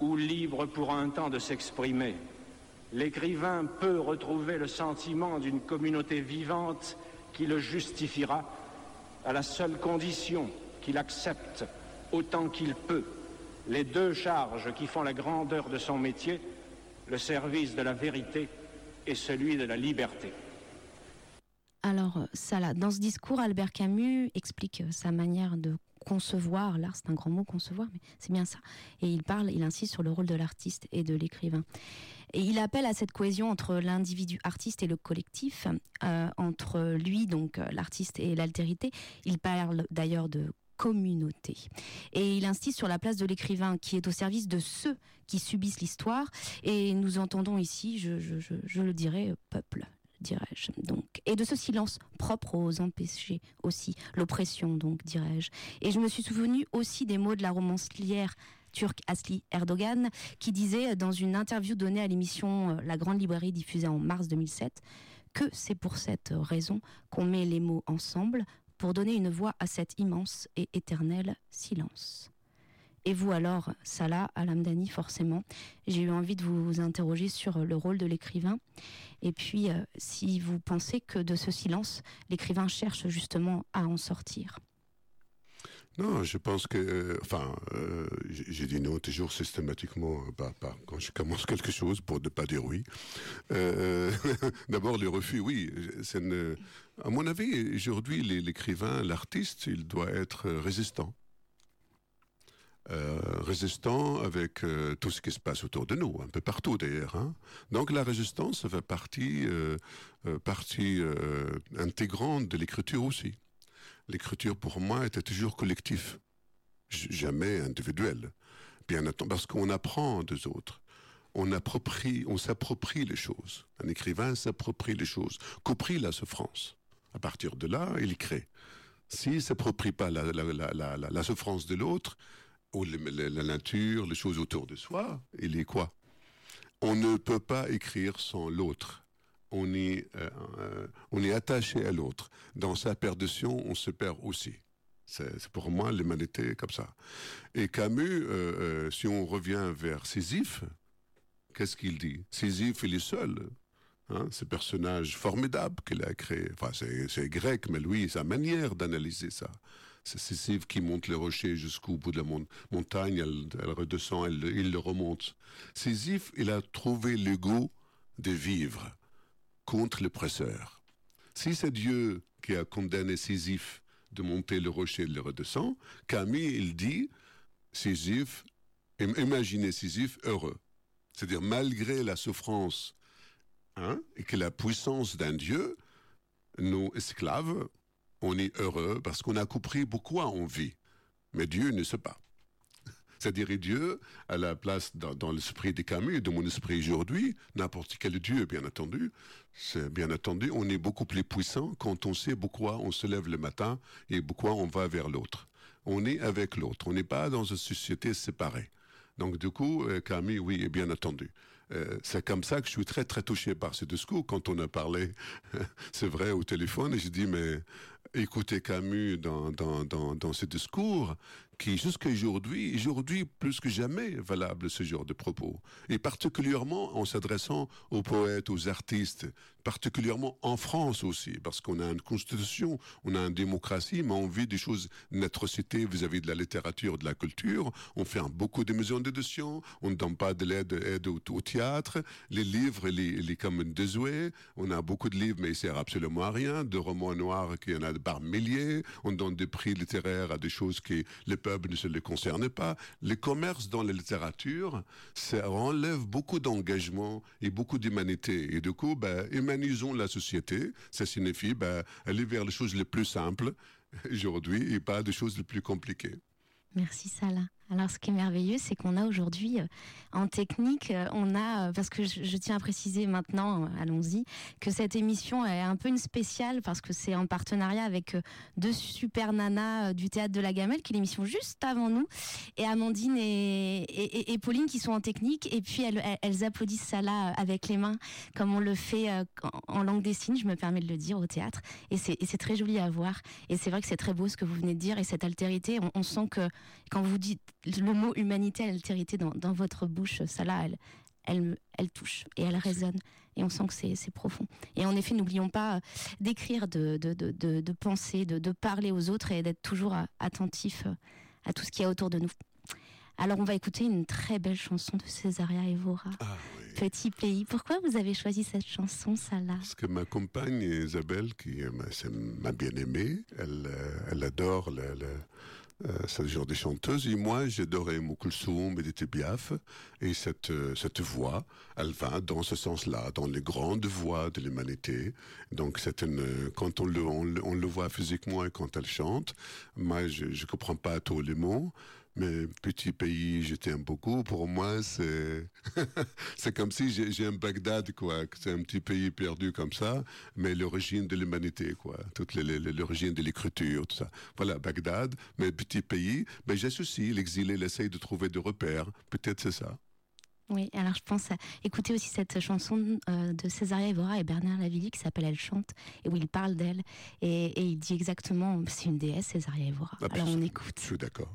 ou libre pour un temps de s'exprimer, l'écrivain peut retrouver le sentiment d'une communauté vivante qui le justifiera à la seule condition qu'il accepte autant qu'il peut. Les deux charges qui font la grandeur de son métier, le service de la vérité et celui de la liberté. Alors, euh, ça là, dans ce discours, Albert Camus explique euh, sa manière de concevoir l'art, c'est un grand mot concevoir, mais c'est bien ça. Et il parle, il insiste sur le rôle de l'artiste et de l'écrivain. Et il appelle à cette cohésion entre l'individu artiste et le collectif, euh, entre lui, donc l'artiste et l'altérité. Il parle d'ailleurs de communauté. Et il insiste sur la place de l'écrivain qui est au service de ceux qui subissent l'histoire. Et nous entendons ici, je, je, le dirais, peuple Donc, et de ce silence propre aux empêchés aussi, l'oppression, donc, dirais-je. Et je me suis souvenu aussi des mots de la romancière turque Asli Erdogan, qui disait dans une interview donnée à l'émission euh, La Grande Librairie diffusée en mars 2007 que c'est pour cette raison qu'on met les mots ensemble pour donner une voix à cet immense et éternel silence. Et vous alors, Salah Alamdani, forcément, j'ai eu envie de vous interroger sur le rôle de l'écrivain. Et puis, euh, si vous pensez que de ce silence, l'écrivain cherche justement à en sortir. Non, je pense que, euh, enfin, euh, j'ai dit non toujours systématiquement quand je commence quelque chose pour ne pas dire oui. D'abord les refus, oui. À mon avis, aujourd'hui, l'écrivain, l'artiste, il doit être résistant. Euh, résistant avec euh, tout ce qui se passe autour de nous, un peu partout d'ailleurs. Hein. Donc la résistance fait partie, euh, partie intégrante de l'écriture aussi. L'écriture pour moi était toujours collectif, jamais individuel. Bien parce qu'on apprend des autres. On approprie, on s'approprie les choses. Un écrivain s'approprie les choses, compris la souffrance. À partir de là, il crée. S'il s'approprie pas la, la souffrance de l'autre, la nature, les choses autour de soi, il est quoi On ne peut pas écrire sans l'autre. On est, euh, euh, on est attaché à l'autre. Dans sa perdition, on se perd aussi. C'est pour moi l'humanité comme ça. Et Camus, euh, si on revient vers Sisyphe, qu'est-ce qu'il dit? Sisyphe, il est seul. Hein, ce personnage formidable qu'il a créé. Enfin, c'est grec, mais lui, sa manière d'analyser ça. C'est Sisyphe qui monte les rochers jusqu'au bout de la montagne, elle, redescend, il le remonte. Sisyphe, il a trouvé le goût de vivre contre l'oppresseur. Si c'est Dieu qui a condamné Sisyphe de monter le rocher et de le redescendre, Camille, il dit, Sisyphe, imaginez Sisyphe heureux. C'est-à-dire, malgré la souffrance hein, et que la puissance d'un Dieu, nos esclaves on est heureux parce qu'on a compris pourquoi on vit. Mais Dieu ne sait pas. C'est-à-dire Dieu, à la place dans, l'esprit de Camus, de mon esprit aujourd'hui, n'importe quel Dieu, bien entendu, c'est bien entendu, on est beaucoup plus puissant quand on sait pourquoi on se lève le matin et pourquoi on va vers l'autre. On est avec l'autre, on n'est pas dans une société séparée. Donc du coup, euh, Camille, oui, bien entendu. Euh, c'est comme ça que je suis très très touché par ce discours. Quand on a parlé, c'est vrai, au téléphone, et j'ai dit, mais écouter Camus dans, dans, dans, dans ce discours qui, jusqu'à aujourd'hui, aujourd'hui plus que jamais, valable ce genre de propos. Et particulièrement en s'adressant aux poètes, aux artistes, particulièrement en France aussi, parce qu'on a une constitution, on a une démocratie, mais on vit des choses, une atrocité vis-à-vis de la littérature, de la culture. On fait beaucoup de maisons d'édition, on ne donne pas de l'aide aide au, théâtre. Les livres, les, est comme désuet. On a beaucoup de livres, mais ils servent absolument à rien. De romans noirs, qu'il y en a par milliers. On donne des prix littéraires à des choses qui, les peuple ne se les concerne pas. Les commerces dans la littérature, ça enlève beaucoup d'engagement et beaucoup d'humanité. Et du coup, ben, humanisons la société. Ça signifie ben, aller vers les choses les plus simples aujourd'hui et pas des choses les plus compliquées. Merci Salah. Alors, ce qui est merveilleux, c'est qu'on a aujourd'hui, euh, en technique, euh, on a, euh, parce que je, tiens à préciser maintenant, allons-y, que cette émission est un peu une spéciale parce que c'est en partenariat avec deux super nanas du théâtre de la Gamelle, qui est l'émission juste avant nous, et Amandine et, Pauline qui sont en technique, et puis elles, applaudissent ça là avec les mains, comme on le fait en langue des signes, je me permets de le dire au théâtre, et c'est très joli à voir. Et c'est vrai que c'est très beau ce que vous venez de dire, et cette altérité, on sent que quand vous dites le mot humanité, altérité dans, dans votre bouche, ça là, elle, elle, elle, touche et elle résonne. Et on sent que c'est profond. Et en effet, n'oublions pas d'écrire, de, de, de, de, penser, de, parler aux autres et d'être toujours attentif à tout ce qu'il y a autour de nous. Alors, on va écouter une très belle chanson de Césaria Evora, ah, Petit pays. Pourquoi vous avez choisi cette chanson, Salah Parce que ma compagne Isabelle, qui m'a bien aimée, elle, euh, elle adore le euh, ce genre de chanteuse. Et moi, j'adorais Moukoulsoum, Edith Biaf. Et cette, euh, cette voix, elle va dans ce sens-là, dans les grandes voix de l'humanité. Donc, c'est une, quand on le, on, le voit physiquement et quand elle chante, moi, je ne comprends pas tous les mots. Mais petit pays, je t'aime beaucoup. Pour moi, c'est c'est comme si j'ai un Bagdad, quoi. C'est un petit pays perdu comme ça, mais l'origine de l'humanité, quoi. Toute l'origine de l'écriture, tout ça. Voilà, Bagdad, mais petit pays. Mais j'associe l'exilé, il essaye de trouver des repères. Peut-être c'est ça. Oui, alors je pense à écouter aussi cette chanson euh, de Césaria Evora et Bernard Lavilly qui s'appelle Elle chante et où il parle d'elle et, et, il dit exactement c'est une déesse Césaria Evora. alors on écoute. Je suis d'accord.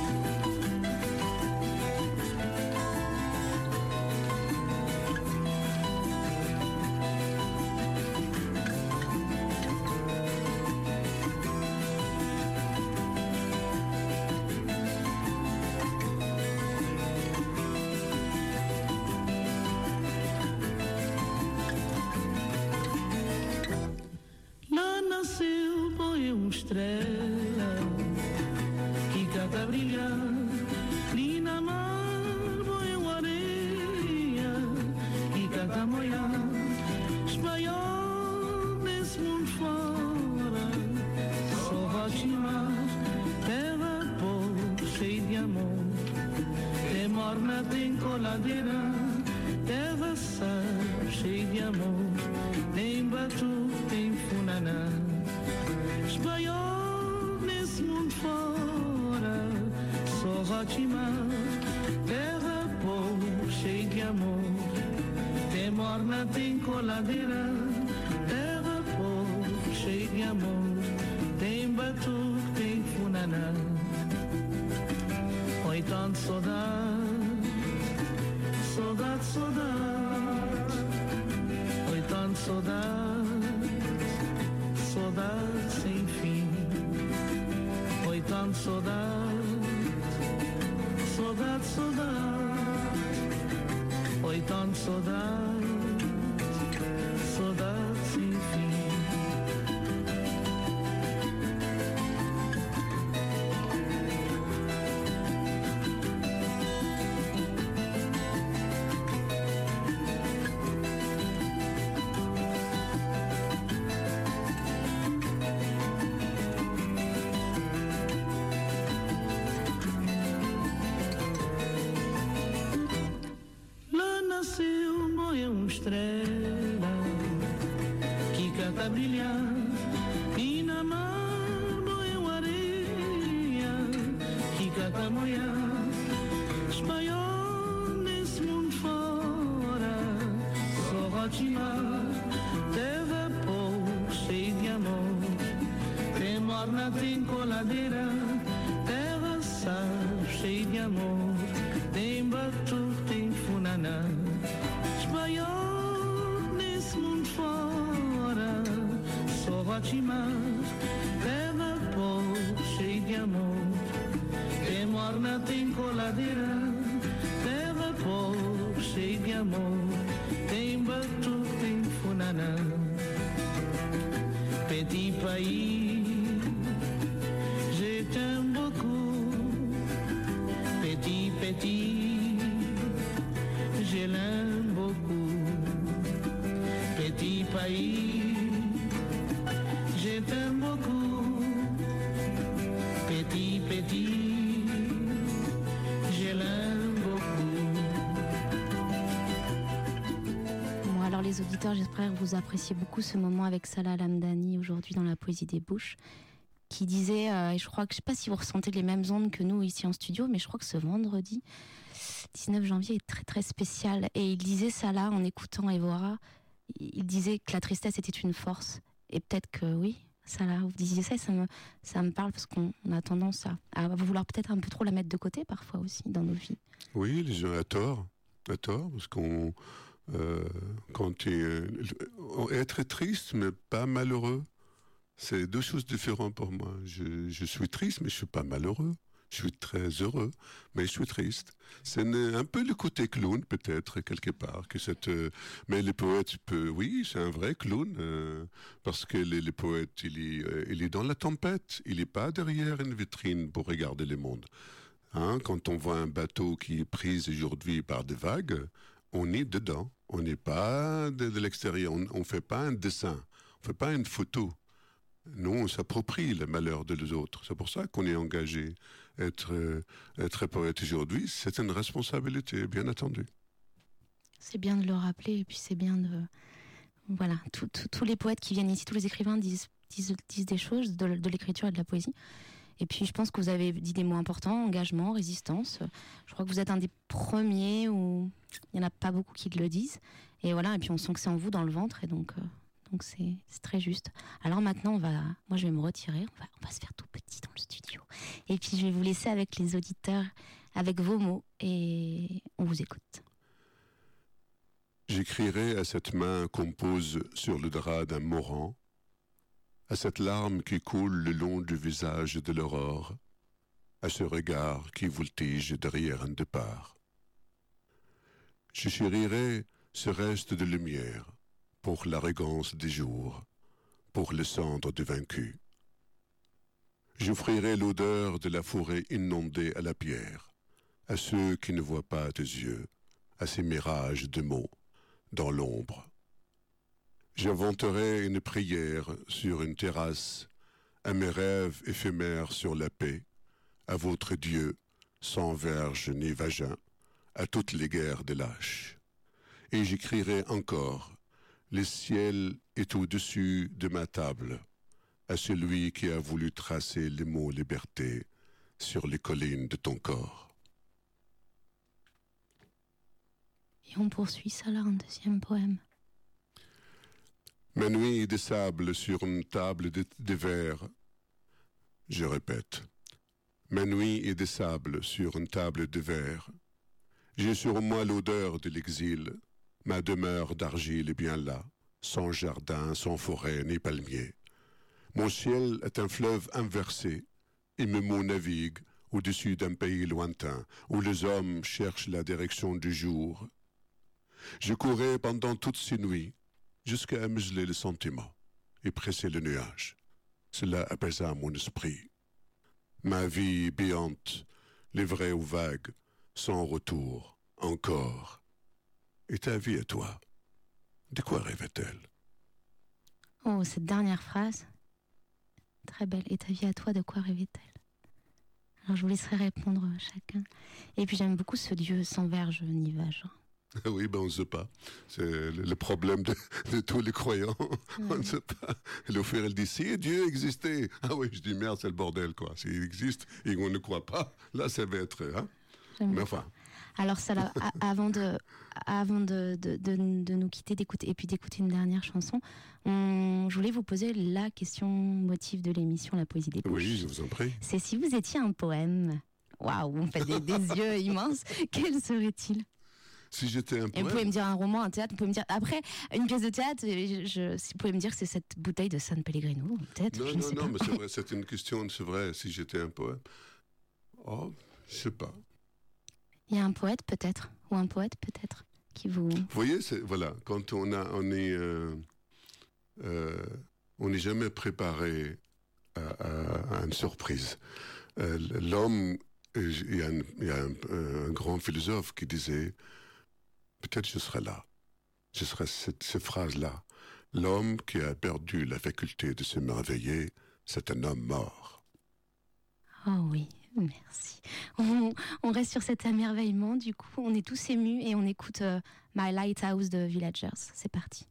दिन a brilhar e na mar mão eu areia que catamoiã auditeurs, j'espère que vous appréciez beaucoup ce moment avec Salah Lamdani aujourd'hui dans la Poésie des Bouches, qui disait, euh, et je crois que je sais pas si vous ressentez les mêmes ondes que nous ici en studio, mais je crois que ce vendredi 19 janvier est très très spécial. Et il disait Salah en écoutant Evora, il disait que la tristesse était une force. Et peut-être que oui, Salah, vous disiez ça, ça me, ça me parle parce qu'on on a tendance à, à vouloir peut-être un peu trop la mettre de côté parfois aussi dans nos vies. Oui, les à tort, à tort, parce qu'on euh, quand es, être triste mais pas malheureux, c'est deux choses différentes pour moi. Je, suis triste mais je suis pas malheureux. Je suis très heureux, mais je suis triste. C'est un peu le côté clown, peut-être, quelque part. Que cette, euh, mais les poètes, peut, oui, c'est un vrai clown, euh, parce que les, les poètes, il est, euh, il est dans la tempête. Il n'est pas derrière une vitrine pour regarder le monde. Hein, quand on voit un bateau qui est pris aujourd'hui par des vagues, on est dedans. On n'est pas de, l'extérieur. On ne fait pas un dessin. On ne fait pas une photo. Nous, on s'approprie le malheur de les autres. C'est pour ça qu'on est engagé. Être, euh, être poète aujourd'hui, c'est une responsabilité, bien entendu. C'est bien de le rappeler et puis c'est bien de. Voilà, tous les poètes qui viennent ici, tous les écrivains disent, des choses de l'écriture et de la poésie. Et puis je pense que vous avez dit des mots importants engagement, résistance. Je crois que vous êtes un des premiers où il n'y en a pas beaucoup qui le disent. Et voilà, et puis on sent que c'est en vous dans le ventre et donc. euh, donc c'est très juste. Alors maintenant, on va, moi je vais me retirer, on va, on va se faire tout petit dans le studio. Et puis je vais vous laisser avec les auditeurs, avec vos mots, et on vous écoute. J'écrirai à cette main qu'on pose sur le drap d'un mourant, à cette larme qui coule le long du visage de l'aurore, à ce regard qui voltige derrière un départ. Je chérirai ce reste de lumière pour l'arrogance des jours, pour les cendres du vaincu. J'offrirai l'odeur de la forêt inondée à la pierre, à ceux qui ne voient pas tes yeux, à ces mirages de mots dans l'ombre. J'inventerai une prière sur une terrasse, à mes rêves éphémères sur la paix, à votre Dieu, sans verge ni vagin, à toutes les guerres des lâches. Et j'écrirai encore, le ciel est au-dessus de ma table, à celui qui a voulu tracer les mots liberté sur les collines de ton corps. Et on poursuit ça là, deuxième poème. Ma nuit de sable sur une table de, de verre. Je répète. Ma nuit est de sable sur une table de verre. J'ai sur moi l'odeur de l'exil. Ma demeure d'argile est bien là, sans jardin, sans forêt ni palmier. Mon ciel est un fleuve inversé, et mes mots naviguent au-dessus d'un pays lointain, où les hommes cherchent la direction du jour. Je courais pendant toutes ces nuits, jusqu'à museler le sentiment et presser le nuage. Cela apaisa mon esprit. Ma vie béante, livrée aux vagues, sans retour, encore. Et ta vie à toi, de quoi rêvait-elle? Oh, cette dernière phrase, très belle. Et ta vie à toi, de quoi rêvait-elle? Alors je vous laisserai répondre chacun. Et puis j'aime beaucoup ce Dieu sans verge ni vagin. Oui, ben on ne sait pas. C'est le, problème de, de tous les croyants. On ne sait pas. L'offrir, elle dit, si Dieu existait. Ah oui, je dis, merde, c'est le bordel, quoi. S'il existe et qu'on ne croit pas, là, ça va être... Hein? Mais enfin, Alors ça, là, avant de, avant de, de, de- nous quitter, d'écouter et puis d'écouter une dernière chanson, on- je voulais vous poser la question motif de l'émission La Poésie des Bouches. oui, je vous en prie. C'est si vous étiez un poème. Waouh, me faites des, des yeux immenses. Quel serait-il? Si j'étais un Et vous pouvez me dire un roman, un théâtre, vous pouvez me dire après une pièce de théâtre. Je, je- si vous pouvez me dire c'est cette bouteille de San Pellegrino, peut-être. Non, je ne non, sais non, pas. mais c'est vrai, c'est une question, c'est vrai, si j'étais un poème. Oh, je sais pas. Il y a un poète peut-être, ou un poète peut-être, qui vous. Vous voyez, voilà, quand on, a, on est, euh, euh, on n'est jamais préparé à, à- à une surprise. Euh, l'homme, il y a, un, il y a un- un grand philosophe qui disait, peut-être je serai là, je serai cette, cette phrase-là. L'homme qui a perdu la faculté de s'émerveiller, c'est un homme mort. Oh oui, merci. On, reste sur cet émerveillement, du coup, on est tous émus et on écoute euh, My Lighthouse de Villagers. C'est parti.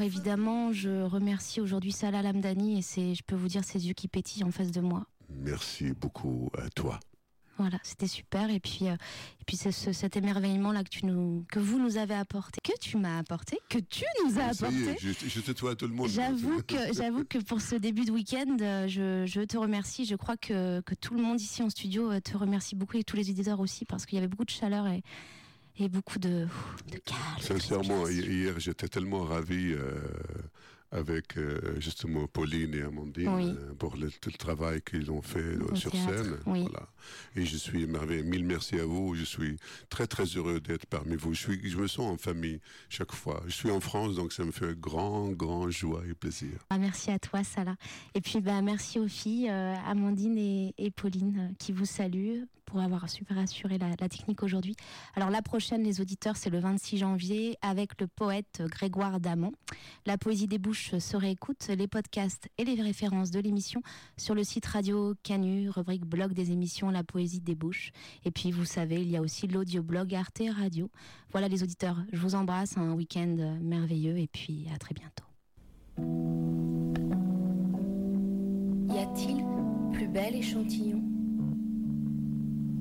Évidemment, je remercie aujourd'hui Salah Lamdani et c'est, je peux vous dire, ses yeux qui pétillent en face de moi. Merci beaucoup à toi. Voilà, c'était super. Et puis, euh, et puis c'est ce- cet émerveillement là que tu nous, que vous nous avez apporté, que tu m'as apporté, que tu nous as Ça est, apporté. je, tutoie tout le monde. J'avoue que, j'avoue que pour ce début de week-end, euh, je, je te remercie. Je crois que, que tout le monde ici en studio euh, te remercie beaucoup et tous les éditeurs aussi parce qu'il y avait beaucoup de chaleur et, et beaucoup de, de calme. Sincèrement, hi- hier, j'étais tellement ravi euh, avec euh, justement Pauline et Amandine Oui. euh, pour le, tout le travail qu'ils ont fait Au sur théâtre, scène. oui. Voilà. Et je suis émerveillé. Mille merci à vous. Je suis très très heureux d'être parmi vous. Je, suis, je me sens en famille chaque fois. Je suis en France, donc ça me fait grand, grand joie et plaisir. Ah, merci à toi, Salah. Et puis, bah, merci aux filles, Amandine et, et Pauline, qui vous saluent pour avoir super assuré la, la technique aujourd'hui. Alors, la prochaine, les auditeurs, c'est le 26 janvier avec le poète Grégoire Damon. La poésie des bouches se réécoute, les podcasts et les références de l'émission sur le site Radio Canu, rubrique blog des émissions La poésie des bouches. Et puis, vous savez, il y a aussi l'audioblog Arte Radio. Voilà, les auditeurs, je vous embrasse, un week-end merveilleux et puis à très bientôt. Y a-t-il plus bel échantillon